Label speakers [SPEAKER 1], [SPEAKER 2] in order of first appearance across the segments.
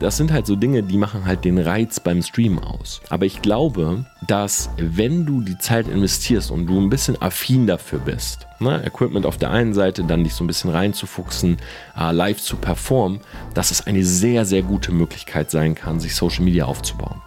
[SPEAKER 1] Das sind halt so Dinge, die machen halt den Reiz beim Stream aus. Aber ich glaube, dass wenn du die Zeit investierst und du ein bisschen affin dafür bist, ne, Equipment auf der einen Seite, dann dich so ein bisschen reinzufuchsen, äh, live zu performen, dass es eine sehr, sehr gute Möglichkeit sein kann, sich Social Media aufzubauen.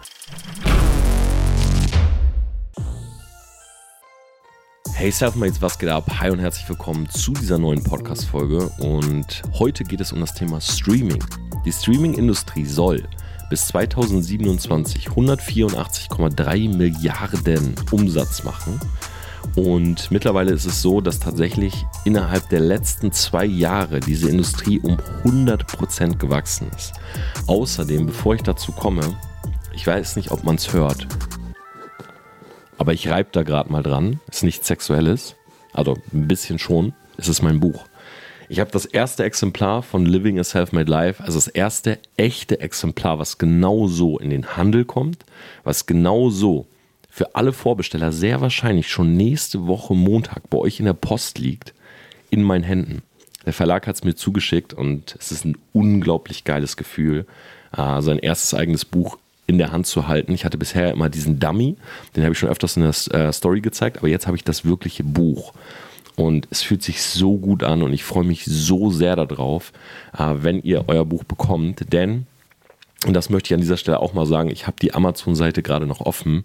[SPEAKER 1] Hey Selfmates, was geht ab? Hi und herzlich willkommen zu dieser neuen Podcast-Folge. Und heute geht es um das Thema Streaming. Die Streaming-Industrie soll bis 2027 184,3 Milliarden Umsatz machen. Und mittlerweile ist es so, dass tatsächlich innerhalb der letzten zwei Jahre diese Industrie um 100% gewachsen ist. Außerdem, bevor ich dazu komme, ich weiß nicht, ob man es hört, aber ich reibe da gerade mal dran. Ist nichts Sexuelles, also ein bisschen schon. Es ist mein Buch. Ich habe das erste Exemplar von Living a Self-Made Life, also das erste echte Exemplar, was genau so in den Handel kommt, was genau so für alle Vorbesteller sehr wahrscheinlich schon nächste Woche Montag bei euch in der Post liegt, in meinen Händen. Der Verlag hat es mir zugeschickt und es ist ein unglaublich geiles Gefühl, äh, sein erstes eigenes Buch in der Hand zu halten. Ich hatte bisher immer diesen Dummy, den habe ich schon öfters in der äh, Story gezeigt, aber jetzt habe ich das wirkliche Buch. Und es fühlt sich so gut an und ich freue mich so sehr darauf, äh, wenn ihr euer Buch bekommt. Denn, und das möchte ich an dieser Stelle auch mal sagen, ich habe die Amazon-Seite gerade noch offen.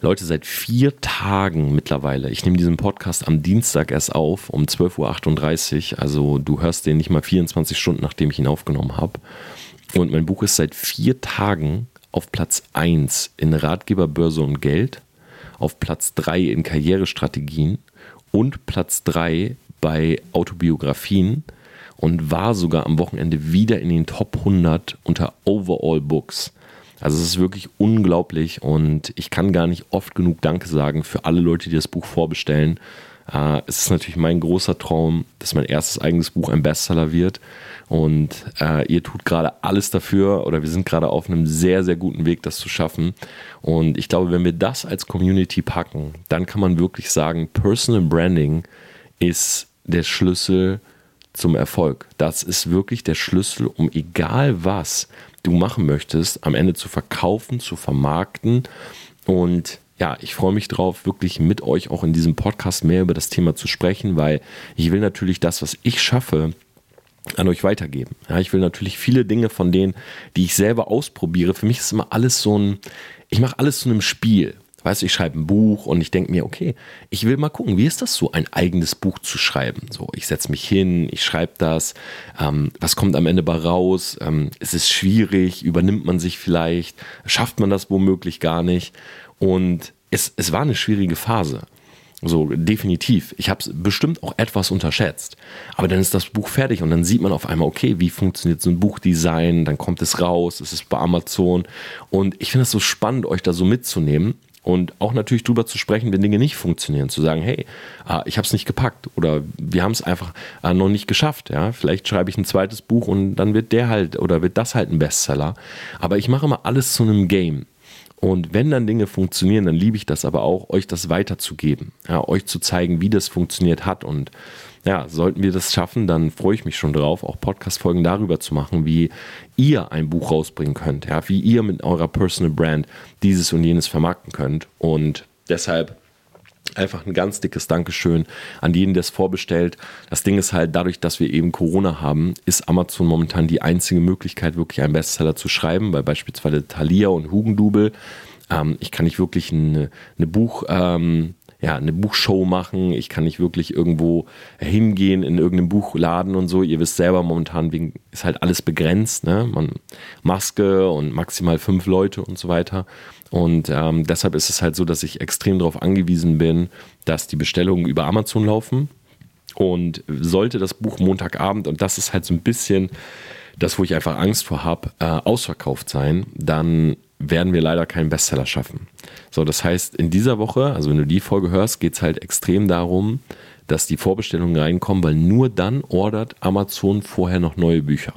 [SPEAKER 1] Leute, seit vier Tagen mittlerweile, ich nehme diesen Podcast am Dienstag erst auf, um 12.38 Uhr, also du hörst den nicht mal 24 Stunden, nachdem ich ihn aufgenommen habe. Und mein Buch ist seit vier Tagen auf Platz 1 in Ratgeberbörse und Geld, auf Platz 3 in Karrierestrategien und Platz 3 bei Autobiografien und war sogar am Wochenende wieder in den Top 100 unter Overall Books. Also es ist wirklich unglaublich und ich kann gar nicht oft genug Danke sagen für alle Leute, die das Buch vorbestellen. Äh, es ist natürlich mein großer Traum, dass mein erstes eigenes Buch ein Bestseller wird. Und äh, ihr tut gerade alles dafür oder wir sind gerade auf einem sehr, sehr guten Weg, das zu schaffen. Und ich glaube, wenn wir das als Community packen, dann kann man wirklich sagen, Personal Branding ist der Schlüssel zum Erfolg. Das ist wirklich der Schlüssel, um egal was du machen möchtest, am Ende zu verkaufen, zu vermarkten. Und ja, ich freue mich drauf, wirklich mit euch auch in diesem Podcast mehr über das Thema zu sprechen, weil ich will natürlich das, was ich schaffe, an euch weitergeben. Ja, ich will natürlich viele Dinge von denen, die ich selber ausprobiere. Für mich ist immer alles so ein, ich mache alles zu einem Spiel. Weißt du, ich schreibe ein Buch und ich denke mir, okay, ich will mal gucken, wie ist das so, ein eigenes Buch zu schreiben? So, ich setze mich hin, ich schreibe das, ähm, was kommt am Ende bei raus? Ähm, ist es schwierig? Übernimmt man sich vielleicht? Schafft man das womöglich gar nicht? Und es, es war eine schwierige Phase. So, definitiv. Ich habe es bestimmt auch etwas unterschätzt. Aber dann ist das Buch fertig und dann sieht man auf einmal, okay, wie funktioniert so ein Buchdesign? Dann kommt es raus, es ist bei Amazon. Und ich finde es so spannend, euch da so mitzunehmen und auch natürlich drüber zu sprechen, wenn Dinge nicht funktionieren. Zu sagen, hey, ah, ich habe es nicht gepackt oder wir haben es einfach ah, noch nicht geschafft. Ja? Vielleicht schreibe ich ein zweites Buch und dann wird der halt oder wird das halt ein Bestseller. Aber ich mache immer alles zu einem Game. Und wenn dann Dinge funktionieren, dann liebe ich das aber auch, euch das weiterzugeben, ja, euch zu zeigen, wie das funktioniert hat. Und ja, sollten wir das schaffen, dann freue ich mich schon drauf, auch Podcast-Folgen darüber zu machen, wie ihr ein Buch rausbringen könnt, ja, wie ihr mit eurer Personal Brand dieses und jenes vermarkten könnt. Und deshalb Einfach ein ganz dickes Dankeschön an jeden, der es vorbestellt. Das Ding ist halt, dadurch, dass wir eben Corona haben, ist Amazon momentan die einzige Möglichkeit, wirklich einen Bestseller zu schreiben, weil beispielsweise Thalia und Hugendubel, ähm, ich kann nicht wirklich eine, eine Buch, ähm, ja, eine Buchshow machen. Ich kann nicht wirklich irgendwo hingehen in irgendeinem Buchladen und so. Ihr wisst selber, momentan ist halt alles begrenzt. Ne? Man, Maske und maximal fünf Leute und so weiter. Und ähm, deshalb ist es halt so, dass ich extrem darauf angewiesen bin, dass die Bestellungen über Amazon laufen. Und sollte das Buch Montagabend, und das ist halt so ein bisschen das, wo ich einfach Angst vor habe, äh, ausverkauft sein, dann werden wir leider keinen Bestseller schaffen. So, das heißt, in dieser Woche, also wenn du die Folge hörst, geht es halt extrem darum, dass die Vorbestellungen reinkommen, weil nur dann ordert Amazon vorher noch neue Bücher.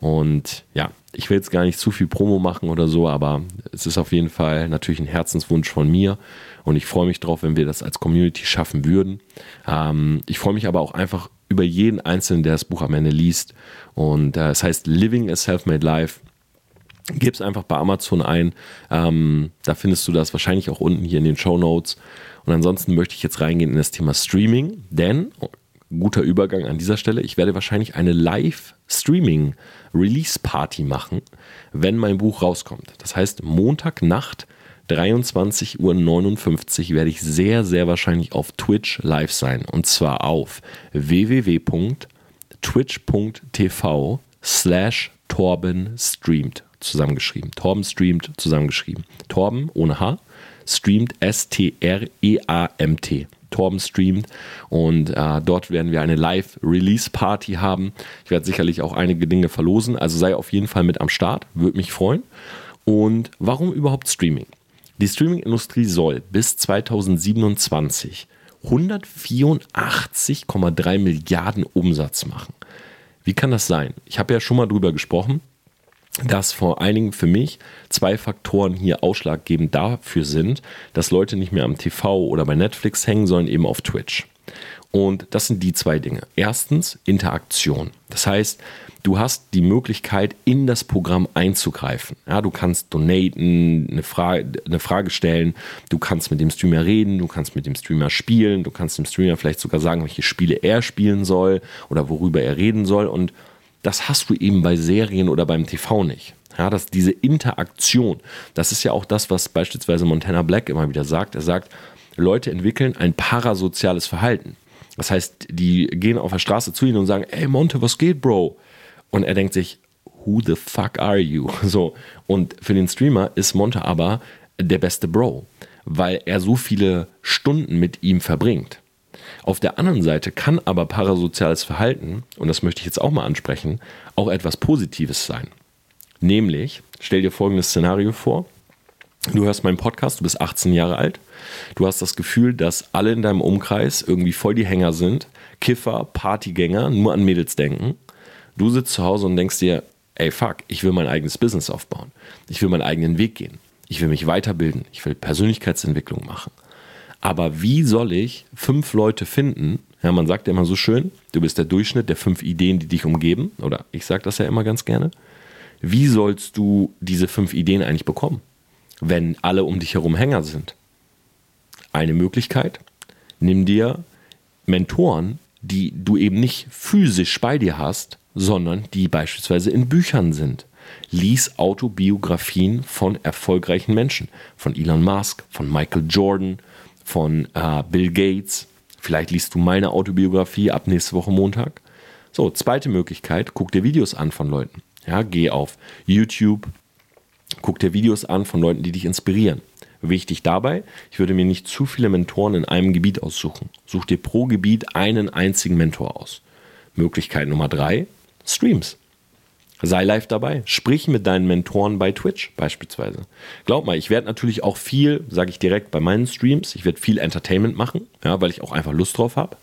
[SPEAKER 1] Und ja, ich will jetzt gar nicht zu viel Promo machen oder so, aber es ist auf jeden Fall natürlich ein Herzenswunsch von mir und ich freue mich drauf, wenn wir das als Community schaffen würden. Ähm, ich freue mich aber auch einfach über jeden Einzelnen, der das Buch am Ende liest. Und äh, es heißt Living a Self-Made Life. Gib es einfach bei Amazon ein. Ähm, da findest du das wahrscheinlich auch unten hier in den Show Notes. Und ansonsten möchte ich jetzt reingehen in das Thema Streaming, denn oh, guter Übergang an dieser Stelle. Ich werde wahrscheinlich eine Live-Streaming-Release-Party machen, wenn mein Buch rauskommt. Das heißt, Montagnacht 23.59 Uhr werde ich sehr, sehr wahrscheinlich auf Twitch live sein. Und zwar auf www.twitch.tv slash Torben streamt zusammengeschrieben. Torben streamt zusammengeschrieben. Torben ohne H streamt S-T-R-E-A-M-T. Torben streamt und äh, dort werden wir eine Live-Release-Party haben. Ich werde sicherlich auch einige Dinge verlosen, also sei auf jeden Fall mit am Start, würde mich freuen. Und warum überhaupt Streaming? Die Streaming-Industrie soll bis 2027 184,3 Milliarden Umsatz machen. Wie kann das sein? Ich habe ja schon mal drüber gesprochen, dass vor allen Dingen für mich zwei Faktoren hier ausschlaggebend dafür sind, dass Leute nicht mehr am TV oder bei Netflix hängen, sondern eben auf Twitch. Und das sind die zwei Dinge. Erstens Interaktion. Das heißt, du hast die Möglichkeit, in das Programm einzugreifen. Ja, du kannst donaten, eine Frage, eine Frage stellen, du kannst mit dem Streamer reden, du kannst mit dem Streamer spielen, du kannst dem Streamer vielleicht sogar sagen, welche Spiele er spielen soll oder worüber er reden soll. Und das hast du eben bei Serien oder beim TV nicht. Ja, dass diese Interaktion, das ist ja auch das, was beispielsweise Montana Black immer wieder sagt. Er sagt, Leute entwickeln ein parasoziales Verhalten. Das heißt, die gehen auf der Straße zu ihm und sagen, ey Monte, was geht, Bro? Und er denkt sich, who the fuck are you? So. Und für den Streamer ist Monte aber der beste Bro, weil er so viele Stunden mit ihm verbringt. Auf der anderen Seite kann aber parasoziales Verhalten, und das möchte ich jetzt auch mal ansprechen, auch etwas Positives sein. Nämlich, stell dir folgendes Szenario vor. Du hörst meinen Podcast, du bist 18 Jahre alt. Du hast das Gefühl, dass alle in deinem Umkreis irgendwie voll die Hänger sind. Kiffer, Partygänger, nur an Mädels denken. Du sitzt zu Hause und denkst dir, ey fuck, ich will mein eigenes Business aufbauen. Ich will meinen eigenen Weg gehen. Ich will mich weiterbilden. Ich will Persönlichkeitsentwicklung machen. Aber wie soll ich fünf Leute finden? Ja, man sagt ja immer so schön, du bist der Durchschnitt der fünf Ideen, die dich umgeben. Oder ich sage das ja immer ganz gerne. Wie sollst du diese fünf Ideen eigentlich bekommen, wenn alle um dich herum Hänger sind? Eine Möglichkeit, nimm dir Mentoren, die du eben nicht physisch bei dir hast, sondern die beispielsweise in Büchern sind. Lies Autobiografien von erfolgreichen Menschen, von Elon Musk, von Michael Jordan, von äh, Bill Gates. Vielleicht liest du meine Autobiografie ab nächste Woche Montag. So, zweite Möglichkeit, guck dir Videos an von Leuten. Ja, geh auf YouTube, guck dir Videos an von Leuten, die dich inspirieren. Wichtig dabei, ich würde mir nicht zu viele Mentoren in einem Gebiet aussuchen. Such dir pro Gebiet einen einzigen Mentor aus. Möglichkeit Nummer drei, Streams. Sei live dabei. Sprich mit deinen Mentoren bei Twitch beispielsweise. Glaub mal, ich werde natürlich auch viel, sage ich direkt bei meinen Streams, ich werde viel Entertainment machen, ja, weil ich auch einfach Lust drauf habe.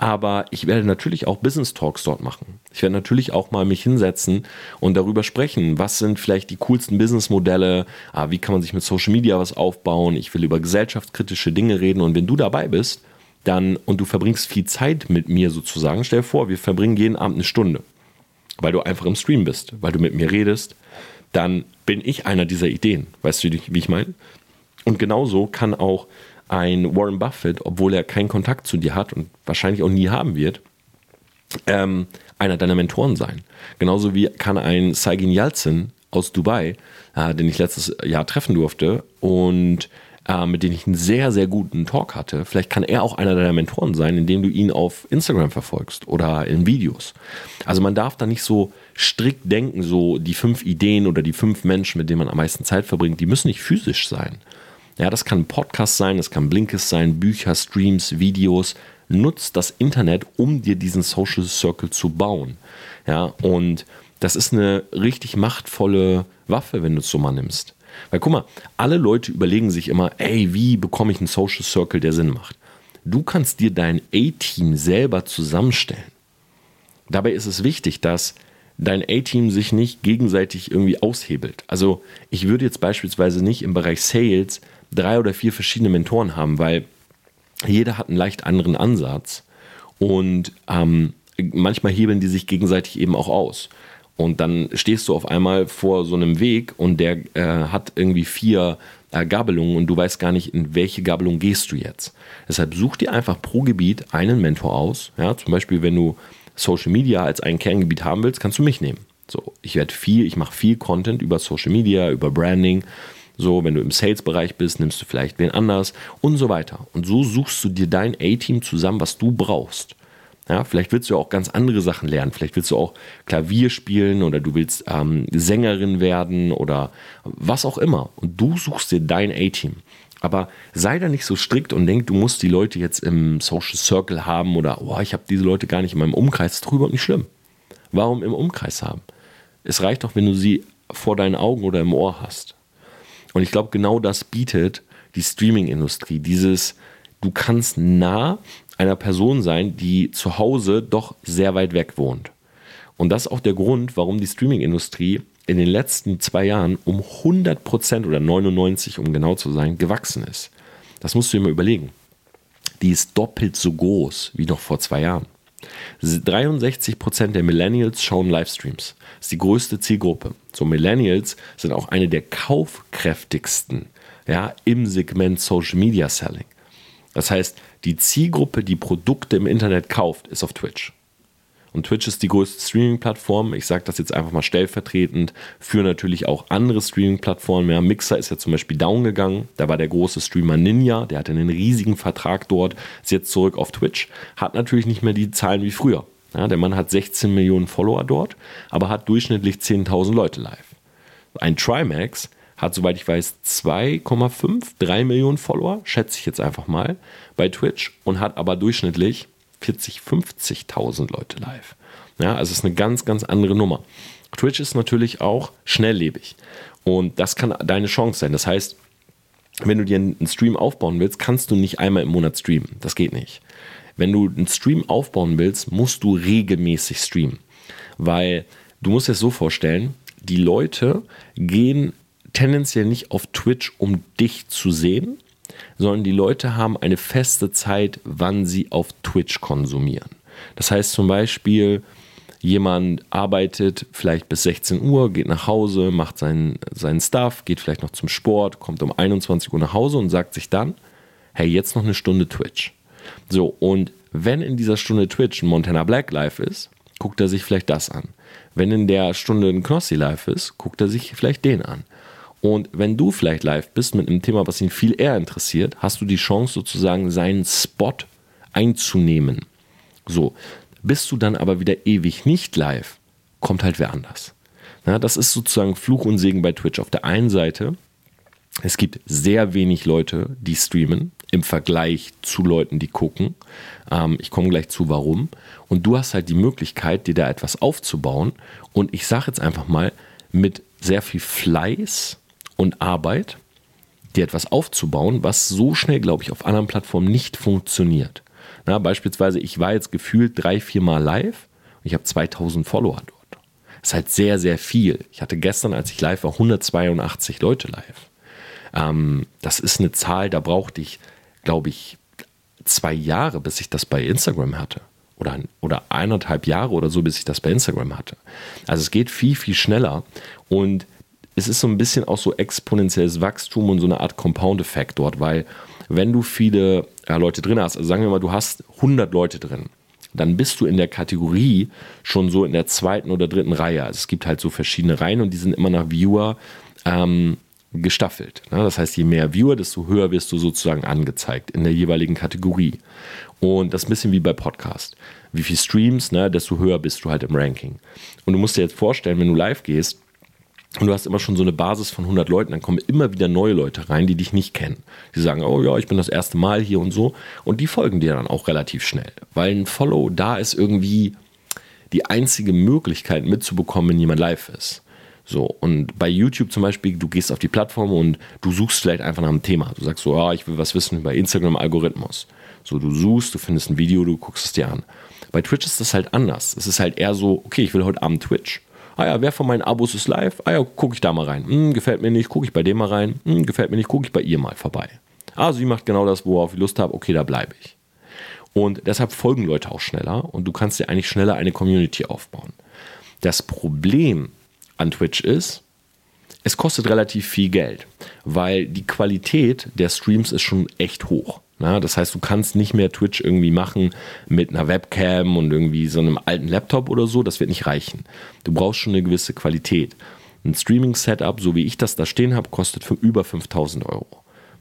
[SPEAKER 1] Aber ich werde natürlich auch Business Talks dort machen. Ich werde natürlich auch mal mich hinsetzen und darüber sprechen, was sind vielleicht die coolsten Businessmodelle, ah, wie kann man sich mit Social Media was aufbauen. Ich will über gesellschaftskritische Dinge reden und wenn du dabei bist, dann und du verbringst viel Zeit mit mir sozusagen, stell dir vor, wir verbringen jeden Abend eine Stunde weil du einfach im Stream bist, weil du mit mir redest, dann bin ich einer dieser Ideen. Weißt du, wie ich meine? Und genauso kann auch ein Warren Buffett, obwohl er keinen Kontakt zu dir hat und wahrscheinlich auch nie haben wird, ähm, einer deiner Mentoren sein. Genauso wie kann ein Saigin Yalzin aus Dubai, äh, den ich letztes Jahr treffen durfte und äh, mit dem ich einen sehr, sehr guten Talk hatte. Vielleicht kann er auch einer deiner Mentoren sein, indem du ihn auf Instagram verfolgst oder in Videos. Also man darf da nicht so strikt denken, so die fünf Ideen oder die fünf Menschen, mit denen man am meisten Zeit verbringt, die müssen nicht physisch sein. Ja, das kann Podcast sein, das kann Blinkes sein, Bücher, Streams, Videos. Nutzt das Internet, um dir diesen Social Circle zu bauen. Ja, und das ist eine richtig machtvolle Waffe, wenn du es so mal nimmst. Weil guck mal, alle Leute überlegen sich immer, ey, wie bekomme ich einen Social Circle, der Sinn macht? Du kannst dir dein A-Team selber zusammenstellen. Dabei ist es wichtig, dass dein A-Team sich nicht gegenseitig irgendwie aushebelt. Also ich würde jetzt beispielsweise nicht im Bereich Sales drei oder vier verschiedene Mentoren haben, weil jeder hat einen leicht anderen Ansatz und ähm, manchmal hebeln die sich gegenseitig eben auch aus. Und dann stehst du auf einmal vor so einem Weg und der äh, hat irgendwie vier äh, Gabelungen und du weißt gar nicht, in welche Gabelung gehst du jetzt. Deshalb such dir einfach pro Gebiet einen Mentor aus. Ja, zum Beispiel, wenn du Social Media als ein Kerngebiet haben willst, kannst du mich nehmen. So, ich werde viel, ich mache viel Content über Social Media, über Branding. So, wenn du im Sales-Bereich bist, nimmst du vielleicht wen anders und so weiter. Und so suchst du dir dein A-Team zusammen, was du brauchst. Ja, vielleicht willst du auch ganz andere Sachen lernen. Vielleicht willst du auch Klavier spielen oder du willst ähm, Sängerin werden oder was auch immer. Und du suchst dir dein A-Team. Aber sei da nicht so strikt und denk, du musst die Leute jetzt im Social Circle haben oder oh, ich habe diese Leute gar nicht in meinem Umkreis. Das ist drüber nicht schlimm. Warum im Umkreis haben? Es reicht doch, wenn du sie vor deinen Augen oder im Ohr hast. Und ich glaube, genau das bietet die Streaming-Industrie. Dieses, du kannst nah einer Person sein, die zu Hause doch sehr weit weg wohnt. Und das ist auch der Grund, warum die Streaming-Industrie in den letzten zwei Jahren um 100 Prozent oder 99, um genau zu sein, gewachsen ist. Das musst du dir mal überlegen. Die ist doppelt so groß wie noch vor zwei Jahren. 63 Prozent der Millennials schauen Livestreams. Das ist die größte Zielgruppe. So Millennials sind auch eine der kaufkräftigsten ja, im Segment Social Media Selling. Das heißt, die Zielgruppe, die Produkte im Internet kauft, ist auf Twitch. Und Twitch ist die größte Streaming-Plattform. Ich sage das jetzt einfach mal stellvertretend für natürlich auch andere Streaming-Plattformen. Ja, Mixer ist ja zum Beispiel down gegangen. Da war der große Streamer Ninja, der hatte einen riesigen Vertrag dort, ist jetzt zurück auf Twitch. Hat natürlich nicht mehr die Zahlen wie früher. Ja, der Mann hat 16 Millionen Follower dort, aber hat durchschnittlich 10.000 Leute live. Ein Trimax hat, soweit ich weiß, 2,5, 3 Millionen Follower, schätze ich jetzt einfach mal, bei Twitch und hat aber durchschnittlich 40, 50.000 Leute live. Ja, also es ist eine ganz, ganz andere Nummer. Twitch ist natürlich auch schnelllebig und das kann deine Chance sein. Das heißt, wenn du dir einen Stream aufbauen willst, kannst du nicht einmal im Monat streamen. Das geht nicht. Wenn du einen Stream aufbauen willst, musst du regelmäßig streamen. Weil du musst dir das so vorstellen, die Leute gehen tendenziell nicht auf Twitch, um dich zu sehen, sondern die Leute haben eine feste Zeit, wann sie auf Twitch konsumieren. Das heißt zum Beispiel, jemand arbeitet vielleicht bis 16 Uhr, geht nach Hause, macht seinen, seinen Stuff, geht vielleicht noch zum Sport, kommt um 21 Uhr nach Hause und sagt sich dann, hey, jetzt noch eine Stunde Twitch. So, und wenn in dieser Stunde Twitch ein Montana Black live ist, guckt er sich vielleicht das an. Wenn in der Stunde ein Knossi live ist, guckt er sich vielleicht den an. Und wenn du vielleicht live bist mit einem Thema, was ihn viel eher interessiert, hast du die Chance sozusagen seinen Spot einzunehmen. So, bist du dann aber wieder ewig nicht live, kommt halt wer anders. Ja, das ist sozusagen Fluch und Segen bei Twitch. Auf der einen Seite, es gibt sehr wenig Leute, die streamen im Vergleich zu Leuten, die gucken. Ähm, ich komme gleich zu, warum. Und du hast halt die Möglichkeit, dir da etwas aufzubauen. Und ich sage jetzt einfach mal, mit sehr viel Fleiß und Arbeit, dir etwas aufzubauen, was so schnell, glaube ich, auf anderen Plattformen nicht funktioniert. Na, beispielsweise, ich war jetzt gefühlt drei, vier Mal live und ich habe 2000 Follower dort. Das ist halt sehr, sehr viel. Ich hatte gestern, als ich live war, 182 Leute live. Ähm, das ist eine Zahl, da brauchte ich, glaube ich, zwei Jahre, bis ich das bei Instagram hatte. Oder, oder eineinhalb Jahre oder so, bis ich das bei Instagram hatte. Also es geht viel, viel schneller. Und es ist so ein bisschen auch so exponentielles Wachstum und so eine Art Compound-Effekt dort, weil wenn du viele ja, Leute drin hast, also sagen wir mal, du hast 100 Leute drin, dann bist du in der Kategorie schon so in der zweiten oder dritten Reihe. Also es gibt halt so verschiedene Reihen und die sind immer nach Viewer ähm, gestaffelt. Ne? Das heißt, je mehr Viewer, desto höher wirst du sozusagen angezeigt in der jeweiligen Kategorie. Und das ist ein bisschen wie bei Podcast. Wie viel Streams, ne, desto höher bist du halt im Ranking. Und du musst dir jetzt vorstellen, wenn du live gehst, und du hast immer schon so eine Basis von 100 Leuten, dann kommen immer wieder neue Leute rein, die dich nicht kennen. Die sagen, oh ja, ich bin das erste Mal hier und so. Und die folgen dir dann auch relativ schnell. Weil ein Follow da ist irgendwie die einzige Möglichkeit mitzubekommen, wenn jemand live ist. So, und bei YouTube zum Beispiel, du gehst auf die Plattform und du suchst vielleicht einfach nach einem Thema. Du sagst so, ah, ich will was wissen über Instagram-Algorithmus. So, du suchst, du findest ein Video, du guckst es dir an. Bei Twitch ist das halt anders. Es ist halt eher so, okay, ich will heute Abend Twitch Ah ja, wer von meinen Abos ist live? Ah ja, gucke ich da mal rein. Hm, gefällt mir nicht, gucke ich bei dem mal rein. Hm, gefällt mir nicht, gucke ich bei ihr mal vorbei. Ah, sie macht genau das, worauf ich Lust habe. Okay, da bleibe ich. Und deshalb folgen Leute auch schneller und du kannst dir eigentlich schneller eine Community aufbauen. Das Problem an Twitch ist, es kostet relativ viel Geld, weil die Qualität der Streams ist schon echt hoch. Na, das heißt, du kannst nicht mehr Twitch irgendwie machen mit einer Webcam und irgendwie so einem alten Laptop oder so. Das wird nicht reichen. Du brauchst schon eine gewisse Qualität. Ein Streaming-Setup, so wie ich das da stehen habe, kostet für über 5000 Euro.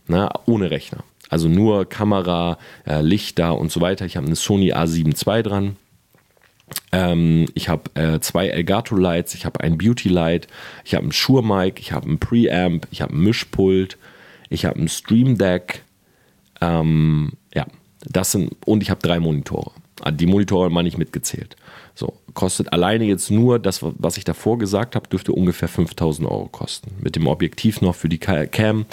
[SPEAKER 1] Na, ohne Rechner. Also nur Kamera, äh, Lichter und so weiter. Ich habe eine Sony A7 II dran. Ähm, ich habe äh, zwei Elgato Lights, ich habe ein Beauty Light, ich habe ein Shure Mic, ich habe ein Preamp, ich habe ein Mischpult, ich habe ein Stream Deck. Ähm, ja, das sind und ich habe drei Monitore. Ah, die Monitore meine ich mitgezählt. So, kostet alleine jetzt nur das, was ich davor gesagt habe, dürfte ungefähr 5000 Euro kosten. Mit dem Objektiv noch für die Cam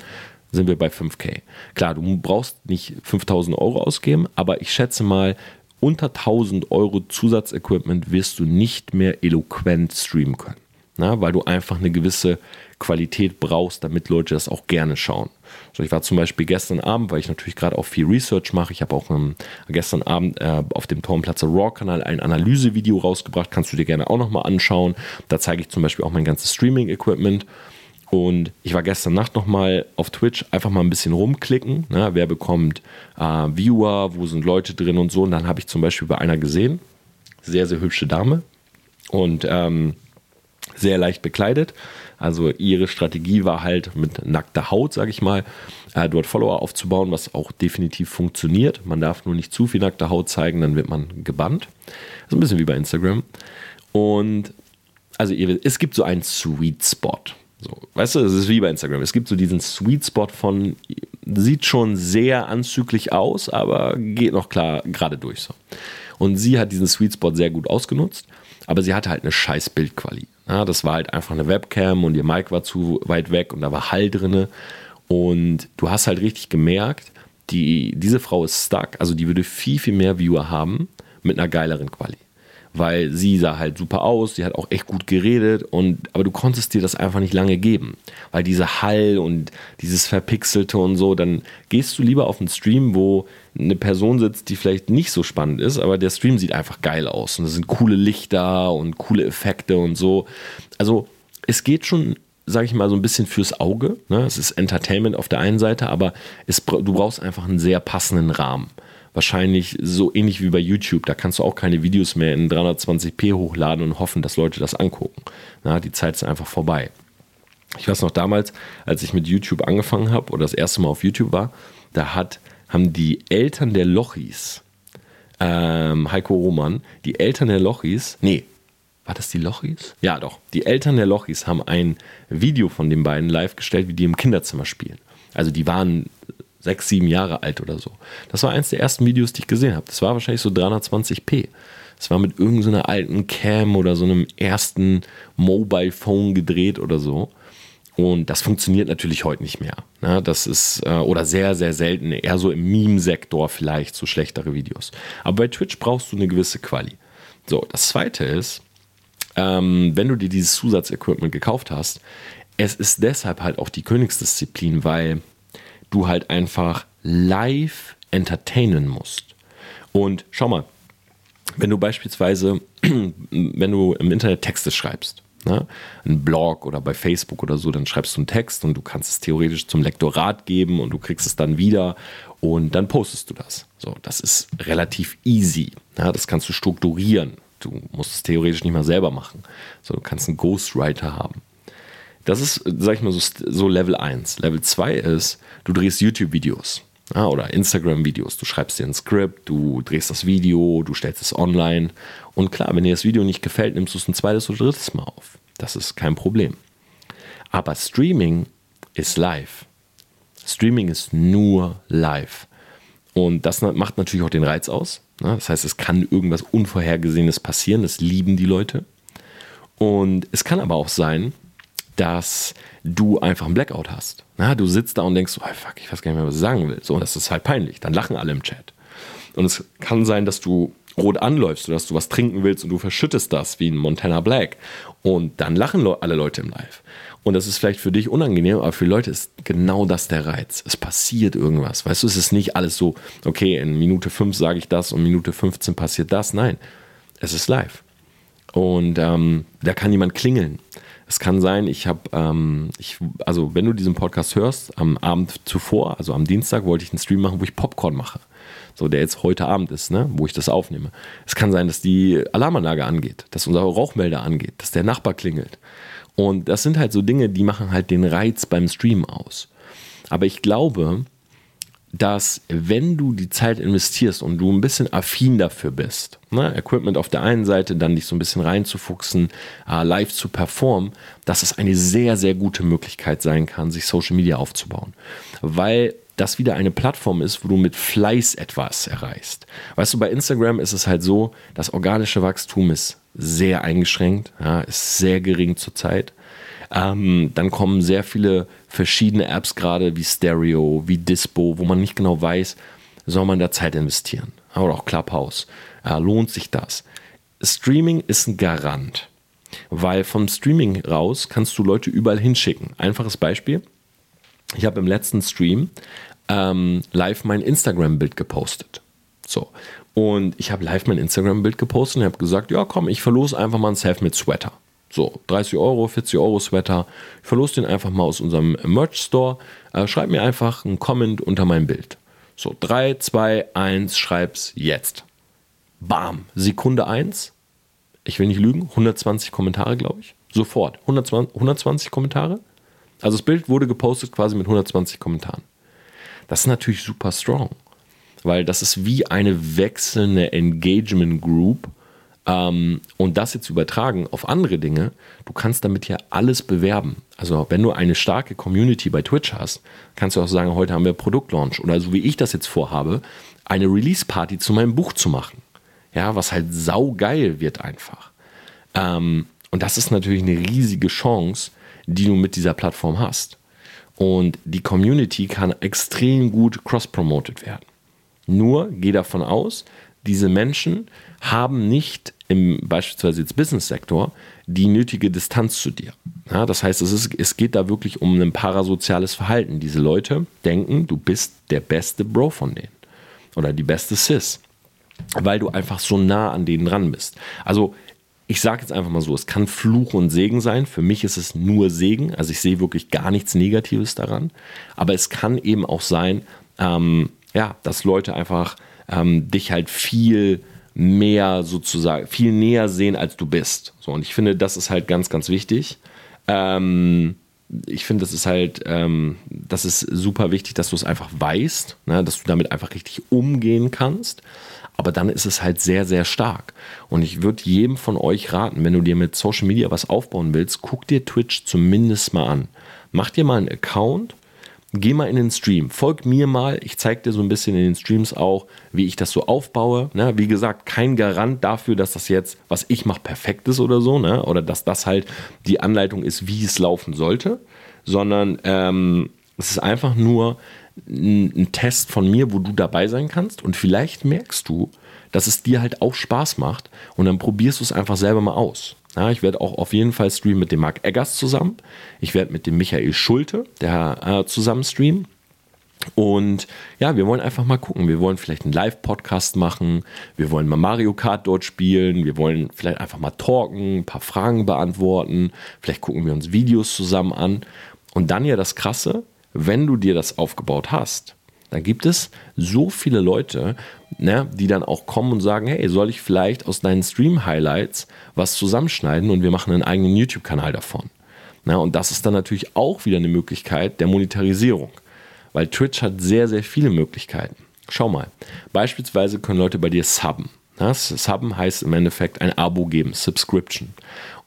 [SPEAKER 1] sind wir bei 5K. Klar, du brauchst nicht 5000 Euro ausgeben, aber ich schätze mal, unter 1000 Euro Zusatzequipment wirst du nicht mehr eloquent streamen können. Na, weil du einfach eine gewisse Qualität brauchst, damit Leute das auch gerne schauen. So, ich war zum Beispiel gestern Abend, weil ich natürlich gerade auch viel Research mache. Ich habe auch ähm, gestern Abend äh, auf dem Turmplatzer Raw-Kanal ein Analysevideo rausgebracht. Kannst du dir gerne auch nochmal anschauen. Da zeige ich zum Beispiel auch mein ganzes Streaming-Equipment. Und ich war gestern Nacht nochmal auf Twitch einfach mal ein bisschen rumklicken. Ne? Wer bekommt äh, Viewer, wo sind Leute drin und so. Und dann habe ich zum Beispiel bei einer gesehen, sehr, sehr hübsche Dame und ähm, sehr leicht bekleidet. Also ihre Strategie war halt mit nackter Haut, sage ich mal, äh, dort Follower aufzubauen, was auch definitiv funktioniert. Man darf nur nicht zu viel nackte Haut zeigen, dann wird man gebannt. Ist ein bisschen wie bei Instagram. Und also es gibt so einen Sweet Spot. So, weißt du, es ist wie bei Instagram. Es gibt so diesen Sweet Spot von, sieht schon sehr anzüglich aus, aber geht noch klar gerade durch. So. Und sie hat diesen Sweet Spot sehr gut ausgenutzt, aber sie hatte halt eine scheiß Bildqualität. Ja, das war halt einfach eine Webcam und ihr Mic war zu weit weg und da war Hall drinne. Und du hast halt richtig gemerkt, die, diese Frau ist stuck, also die würde viel, viel mehr Viewer haben mit einer geileren Quali. Weil sie sah halt super aus, sie hat auch echt gut geredet und aber du konntest dir das einfach nicht lange geben, weil diese Hall und dieses verpixelte und so, dann gehst du lieber auf einen Stream, wo eine Person sitzt, die vielleicht nicht so spannend ist, aber der Stream sieht einfach geil aus und es sind coole Lichter und coole Effekte und so. Also, es geht schon sage ich mal, so ein bisschen fürs Auge. Ne? Es ist Entertainment auf der einen Seite, aber es, du brauchst einfach einen sehr passenden Rahmen wahrscheinlich so ähnlich wie bei YouTube. Da kannst du auch keine Videos mehr in 320p hochladen und hoffen, dass Leute das angucken. Na, die Zeit ist einfach vorbei. Ich weiß noch damals, als ich mit YouTube angefangen habe oder das erste Mal auf YouTube war, da hat, haben die Eltern der Lochis, ähm, Heiko Roman, die Eltern der Lochis, nee, war das die Lochis? Ja, doch. Die Eltern der Lochis haben ein Video von den beiden live gestellt, wie die im Kinderzimmer spielen. Also die waren sechs, sieben Jahre alt oder so. Das war eins der ersten Videos, die ich gesehen habe. Das war wahrscheinlich so 320p. Das war mit irgendeiner so alten Cam oder so einem ersten Mobile Phone gedreht oder so. Und das funktioniert natürlich heute nicht mehr. Ne? Das ist, äh, oder sehr, sehr selten, eher so im Meme-Sektor vielleicht so schlechtere Videos. Aber bei Twitch brauchst du eine gewisse Quali. So, das zweite ist, ähm, wenn du dir dieses Zusatzequipment gekauft hast, es ist deshalb halt auch die Königsdisziplin, weil du halt einfach live entertainen musst. Und schau mal, wenn du beispielsweise, wenn du im Internet Texte schreibst, ne, einen Blog oder bei Facebook oder so, dann schreibst du einen Text und du kannst es theoretisch zum Lektorat geben und du kriegst es dann wieder und dann postest du das. So, das ist relativ easy. Ja, das kannst du strukturieren. Du musst es theoretisch nicht mal selber machen. So, du kannst einen Ghostwriter haben. Das ist, sag ich mal, so, so Level 1. Level 2 ist, du drehst YouTube-Videos ja, oder Instagram-Videos. Du schreibst dir ein Skript, du drehst das Video, du stellst es online. Und klar, wenn dir das Video nicht gefällt, nimmst du es ein zweites oder drittes Mal auf. Das ist kein Problem. Aber Streaming ist live. Streaming ist nur live. Und das macht natürlich auch den Reiz aus. Ne? Das heißt, es kann irgendwas Unvorhergesehenes passieren. Das lieben die Leute. Und es kann aber auch sein, dass du einfach einen Blackout hast. Na, du sitzt da und denkst, oh, fuck, ich weiß gar nicht mehr, was ich sagen will. So, das ist halt peinlich. Dann lachen alle im Chat. Und es kann sein, dass du rot anläufst oder dass du was trinken willst und du verschüttest das wie ein Montana Black. Und dann lachen alle Leute im Live. Und das ist vielleicht für dich unangenehm, aber für Leute ist genau das der Reiz. Es passiert irgendwas. Weißt du, es ist nicht alles so, okay, in Minute 5 sage ich das und Minute 15 passiert das. Nein, es ist live. und ähm, da kann jemand klingeln. Es kann sein, ich habe, ähm, ich, also wenn du diesen Podcast hörst, am Abend zuvor, also am Dienstag, wollte ich einen Stream machen, wo ich Popcorn mache. So, der jetzt heute Abend ist, ne, wo ich das aufnehme. Es kann sein, dass die Alarmanlage angeht, dass unser Rauchmelder angeht, dass der Nachbar klingelt. Und das sind halt so Dinge, die machen halt den Reiz beim Stream aus. Aber ich glaube, dass wenn du die Zeit investierst und du ein bisschen affin dafür bist, ne, Equipment auf der einen Seite, dann dich so ein bisschen reinzufuchsen, uh, live zu performen, dass es eine sehr, sehr gute Möglichkeit sein kann, sich Social Media aufzubauen. Weil das wieder eine Plattform ist, wo du mit Fleiß etwas erreichst. Weißt du, bei Instagram ist es halt so, das organische Wachstum ist sehr eingeschränkt, ja, ist sehr gering zurzeit. Ähm, dann kommen sehr viele verschiedene Apps gerade wie Stereo, wie Dispo, wo man nicht genau weiß, soll man da Zeit investieren. Oder auch Clubhouse. Äh, lohnt sich das? Streaming ist ein Garant, weil vom Streaming raus kannst du Leute überall hinschicken. Einfaches Beispiel. Ich habe im letzten Stream ähm, live mein Instagram-Bild gepostet. So. Und ich habe live mein Instagram-Bild gepostet und habe gesagt, ja komm, ich verlose einfach mal ein Self-Made-Sweater. So, 30 Euro, 40 Euro Sweater. Ich verlose den einfach mal aus unserem Merch-Store. Äh, schreib mir einfach einen Comment unter mein Bild. So, 3, 2, 1, schreib's jetzt. Bam, Sekunde 1. Ich will nicht lügen, 120 Kommentare, glaube ich. Sofort, 120, 120 Kommentare. Also das Bild wurde gepostet quasi mit 120 Kommentaren. Das ist natürlich super strong, weil das ist wie eine wechselnde Engagement Group. Ähm, und das jetzt übertragen auf andere Dinge, du kannst damit ja alles bewerben. Also wenn du eine starke Community bei Twitch hast, kannst du auch sagen, heute haben wir Produktlaunch oder so wie ich das jetzt vorhabe, eine Release-Party zu meinem Buch zu machen. Ja, was halt saugeil wird einfach. Ähm, und das ist natürlich eine riesige Chance, die du mit dieser Plattform hast. Und die Community kann extrem gut cross-promoted werden. Nur geh davon aus, diese Menschen haben nicht im beispielsweise jetzt Business-Sektor die nötige Distanz zu dir. Ja, das heißt, es, ist, es geht da wirklich um ein parasoziales Verhalten. Diese Leute denken, du bist der beste Bro von denen oder die beste Sis, weil du einfach so nah an denen dran bist. Also ich sage jetzt einfach mal so, es kann Fluch und Segen sein. Für mich ist es nur Segen. Also ich sehe wirklich gar nichts Negatives daran. Aber es kann eben auch sein, ähm, ja, dass Leute einfach ähm, dich halt viel mehr sozusagen, viel näher sehen, als du bist. So, und ich finde, das ist halt ganz, ganz wichtig. Ähm, ich finde, das ist halt, ähm, das ist super wichtig, dass du es einfach weißt, ne, dass du damit einfach richtig umgehen kannst aber dann ist es halt sehr, sehr stark. Und ich würde jedem von euch raten, wenn du dir mit Social Media was aufbauen willst, guck dir Twitch zumindest mal an. Mach dir mal einen Account, geh mal in den Stream, folg mir mal, ich zeige dir so ein bisschen in den Streams auch, wie ich das so aufbaue. Ne? Wie gesagt, kein Garant dafür, dass das jetzt, was ich mache, perfekt ist oder so, ne? oder dass das halt die Anleitung ist, wie es laufen sollte, sondern ähm, es ist einfach nur ein Test von mir, wo du dabei sein kannst und vielleicht merkst du, dass es dir halt auch Spaß macht und dann probierst du es einfach selber mal aus. Ja, ich werde auch auf jeden Fall streamen mit dem Marc Eggers zusammen. Ich werde mit dem Michael Schulte der, äh, zusammen streamen. Und ja, wir wollen einfach mal gucken. Wir wollen vielleicht einen Live-Podcast machen. Wir wollen mal Mario Kart dort spielen. Wir wollen vielleicht einfach mal talken, ein paar Fragen beantworten. Vielleicht gucken wir uns Videos zusammen an. Und dann ja das Krasse, wenn du dir das aufgebaut hast, dann gibt es so viele Leute, ne, die dann auch kommen und sagen, hey, soll ich vielleicht aus deinen Stream-Highlights was zusammenschneiden und wir machen einen eigenen YouTube-Kanal davon. Na, und das ist dann natürlich auch wieder eine Möglichkeit der Monetarisierung, weil Twitch hat sehr, sehr viele Möglichkeiten. Schau mal, beispielsweise können Leute bei dir subben. Das Subben heißt im Endeffekt ein Abo geben, Subscription.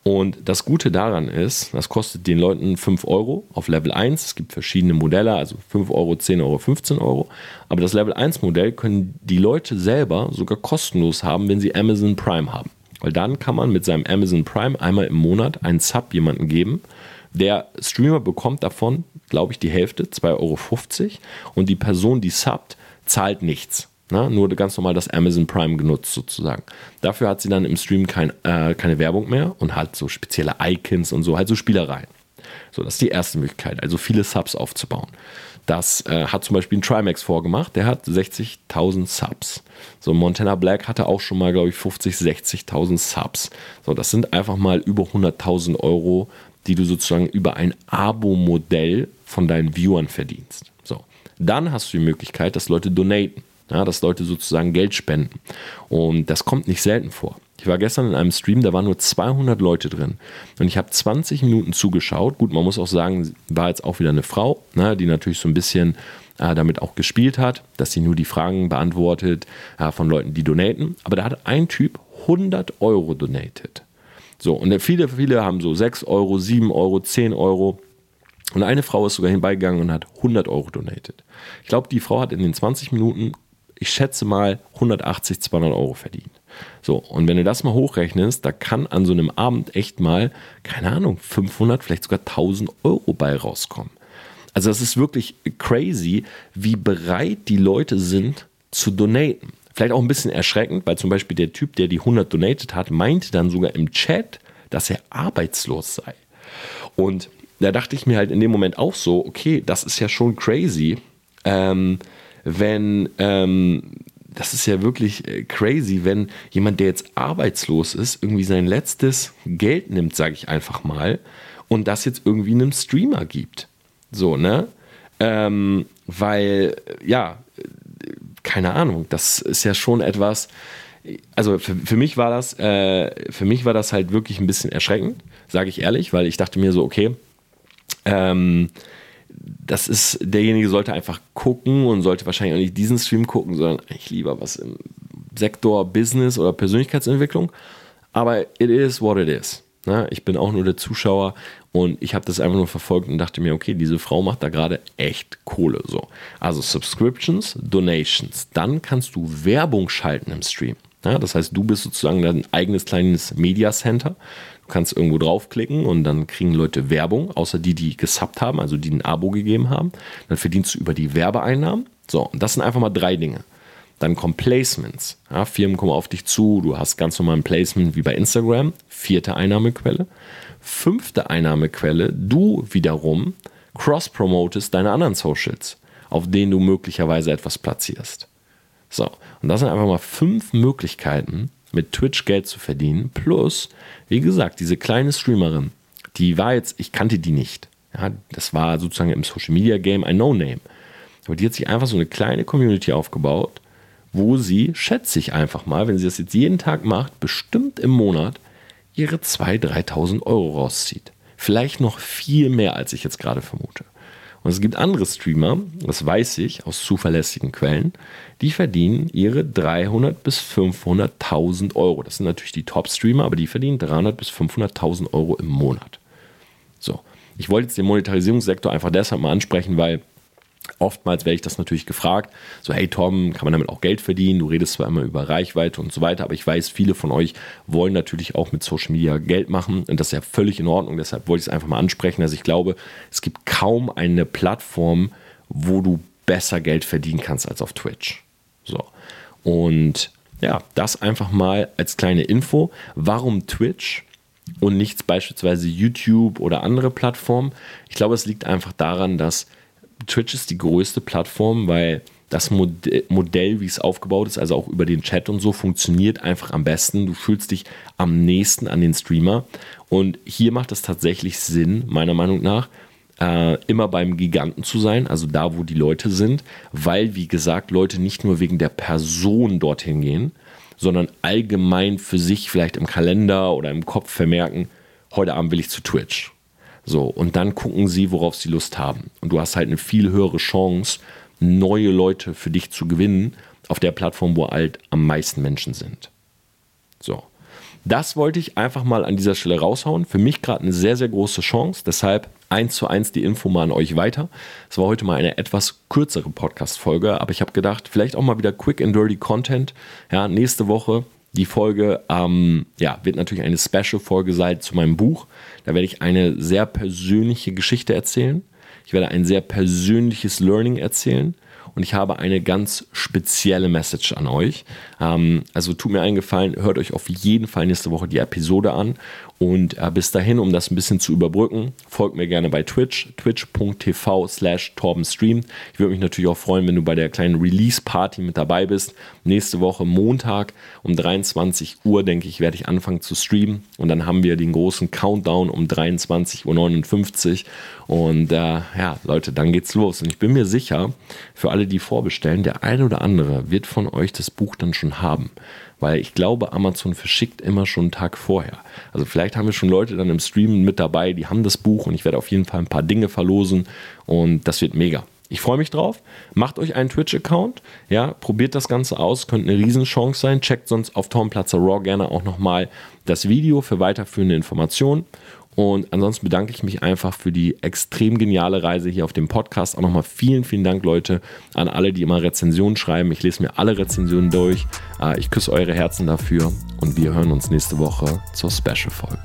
[SPEAKER 1] Und das Gute daran ist, das kostet den Leuten 5 Euro auf Level 1. Es gibt verschiedene Modelle, also 5 Euro, 10 Euro, 15 Euro. Aber das Level 1 Modell können die Leute selber sogar kostenlos haben, wenn sie Amazon Prime haben. Weil dann kann man mit seinem Amazon Prime einmal im Monat einen Sub jemanden geben. Der Streamer bekommt davon, glaube ich, die Hälfte, 2,50 Euro. Und die Person, die subbt, zahlt nichts. Na, nur ganz normal das Amazon Prime genutzt sozusagen. Dafür hat sie dann im Stream kein, äh, keine Werbung mehr und halt so spezielle Icons und so, halt so Spielereien. So, das ist die erste Möglichkeit, also viele Subs aufzubauen. Das äh, hat zum Beispiel ein Trimax vorgemacht, der hat 60.000 Subs. So, Montana Black hatte auch schon mal, glaube ich, 50, 60.000 Subs. So, das sind einfach mal über 100.000 Euro, die du sozusagen über ein Abo-Modell von deinen Viewern verdienst. So, dann hast du die Möglichkeit, dass Leute donaten, ja, dass Leute sozusagen Geld spenden. Und das kommt nicht selten vor. Ich war gestern in einem Stream, da waren nur 200 Leute drin. Und ich habe 20 Minuten zugeschaut. Gut, man muss auch sagen, war jetzt auch wieder eine Frau, ne, die natürlich so ein bisschen äh, damit auch gespielt hat, dass sie nur die Fragen beantwortet äh, von Leuten, die donaten. Aber da hat ein Typ 100 Euro donated. So, und viele, viele haben so 6 Euro, 7 Euro, 10 Euro. Und eine Frau ist sogar hinbeigegangen und hat 100 Euro donated. Ich glaube, die Frau hat in den 20 Minuten, ich schätze mal, 180, 200 Euro verdient. So, und wenn du das mal hochrechnest, da kann an so einem Abend echt mal, keine Ahnung, 500, vielleicht sogar 1000 Euro bei rauskommen. Also das ist wirklich crazy, wie bereit die Leute sind zu donaten. Vielleicht auch ein bisschen erschreckend, weil zum Beispiel der Typ, der die 100 donated hat, meinte dann sogar im Chat, dass er arbeitslos sei. Und da dachte ich mir halt in dem Moment auch so, okay, das ist ja schon crazy, ähm, wenn ähm, das ist ja wirklich äh, crazy, wenn jemand, der jetzt arbeitslos ist, irgendwie sein letztes Geld nimmt, sage ich einfach mal, und das jetzt irgendwie einem Streamer gibt. So, ne? Ähm, weil, ja, keine Ahnung, das ist ja schon etwas, also für, für mich war das, äh, für mich war das halt wirklich ein bisschen erschreckend, sage ich ehrlich, weil ich dachte mir so, okay, ähm, das ist, derjenige sollte einfach gucken und sollte wahrscheinlich auch nicht diesen Stream gucken, sondern eigentlich lieber was im Sektor Business oder Persönlichkeitsentwicklung. Aber it is what it is. Ne? Ich bin auch nur der Zuschauer und ich habe das einfach nur verfolgt und dachte mir, okay, diese Frau macht da gerade echt Kohle. So. Also Subscriptions, Donations. Dann kannst du Werbung schalten im Stream. Ja, das heißt, du bist sozusagen dein eigenes kleines Media Center. Du kannst irgendwo draufklicken und dann kriegen Leute Werbung, außer die, die gesubbt haben, also die ein Abo gegeben haben. Dann verdienst du über die Werbeeinnahmen. So, und das sind einfach mal drei Dinge. Dann kommen Placements. Ja, Firmen kommen auf dich zu, du hast ganz normal ein Placement wie bei Instagram. Vierte Einnahmequelle. Fünfte Einnahmequelle, du wiederum cross-promotest deine anderen Socials, auf denen du möglicherweise etwas platzierst. So, und das sind einfach mal fünf Möglichkeiten, mit Twitch Geld zu verdienen. Plus, wie gesagt, diese kleine Streamerin, die war jetzt, ich kannte die nicht. Ja, das war sozusagen im Social Media Game ein No-Name. Aber die hat sich einfach so eine kleine Community aufgebaut, wo sie, schätze ich einfach mal, wenn sie das jetzt jeden Tag macht, bestimmt im Monat ihre 2.000, 3.000 Euro rauszieht. Vielleicht noch viel mehr, als ich jetzt gerade vermute. Und es gibt andere Streamer, das weiß ich aus zuverlässigen Quellen, die verdienen ihre 300 bis 500.000 Euro. Das sind natürlich die Top-Streamer, aber die verdienen 300 bis 500.000 Euro im Monat. So, ich wollte jetzt den Monetarisierungssektor einfach deshalb mal ansprechen, weil Oftmals werde ich das natürlich gefragt, so hey Tom, kann man damit auch Geld verdienen? Du redest zwar immer über Reichweite und so weiter, aber ich weiß, viele von euch wollen natürlich auch mit Social Media Geld machen und das ist ja völlig in Ordnung. Deshalb wollte ich es einfach mal ansprechen, dass ich glaube, es gibt kaum eine Plattform, wo du besser Geld verdienen kannst als auf Twitch. So. Und ja, das einfach mal als kleine Info. Warum Twitch? und nichts beispielsweise YouTube oder andere Plattformen. Ich glaube, es liegt einfach daran, dass Twitch ist die größte Plattform, weil das Modell, wie es aufgebaut ist, also auch über den Chat und so, funktioniert einfach am besten. Du fühlst dich am nächsten an den Streamer. Und hier macht es tatsächlich Sinn, meiner Meinung nach, äh, immer beim Giganten zu sein, also da, wo die Leute sind, weil, wie gesagt, Leute nicht nur wegen der Person dorthin gehen, sondern allgemein für sich vielleicht im Kalender oder im Kopf vermerken, heute Abend will ich zu Twitch so, und dann gucken sie, worauf sie Lust haben. Und du hast halt eine viel höhere Chance, neue Leute für dich zu gewinnen, auf der Plattform, wo halt am meisten Menschen sind. So. Das wollte ich einfach mal an dieser Stelle raushauen. Für mich gerade eine sehr, sehr große Chance. Deshalb eins zu eins die Info mal an euch weiter. Es war heute mal eine etwas kürzere Podcast-Folge, aber ich habe gedacht, vielleicht auch mal wieder quick and dirty Content. Ja, nächste Woche die Folge ähm, ja, wird natürlich eine Special-Folge sein zu meinem Buch. Da werde ich eine sehr persönliche Geschichte erzählen. Ich werde ein sehr persönliches Learning erzählen und ich habe eine ganz spezielle Message an euch. Ähm, also tut mir einen Gefallen, hört euch auf jeden Fall nächste Woche die Episode an Und äh, bis dahin, um das ein bisschen zu überbrücken, folgt mir gerne bei Twitch, twitch.tv slash torbenstream. Ich würde mich natürlich auch freuen, wenn du bei der kleinen Release-Party mit dabei bist. Nächste Woche Montag um 23 Uhr, denke ich, werde ich anfangen zu streamen. Und dann haben wir den großen Countdown um 23.59 Uhr. Und äh, ja, Leute, dann geht's los. Und ich bin mir sicher, für alle, die vorbestellen, der eine oder andere wird von euch das Buch dann schon haben weil ich glaube, Amazon verschickt immer schon einen Tag vorher. Also vielleicht haben wir schon Leute dann im Stream mit dabei, die haben das Buch und ich werde auf jeden Fall ein paar Dinge verlosen und das wird mega. Ich freue mich drauf. Macht euch einen Twitch-Account. Ja, probiert das Ganze aus. Könnte eine Riesenchance sein. Checkt sonst auf Tom Platzer Raw gerne auch nochmal das Video für weiterführende Informationen. Und ansonsten bedanke ich mich einfach für die extrem geniale Reise hier auf dem Podcast. Auch nochmal vielen, vielen Dank, Leute, an alle, die immer Rezensionen schreiben. Ich lese mir alle Rezensionen durch. Äh, ich küsse eure Herzen dafür und wir hören uns nächste Woche zur Special-Folge.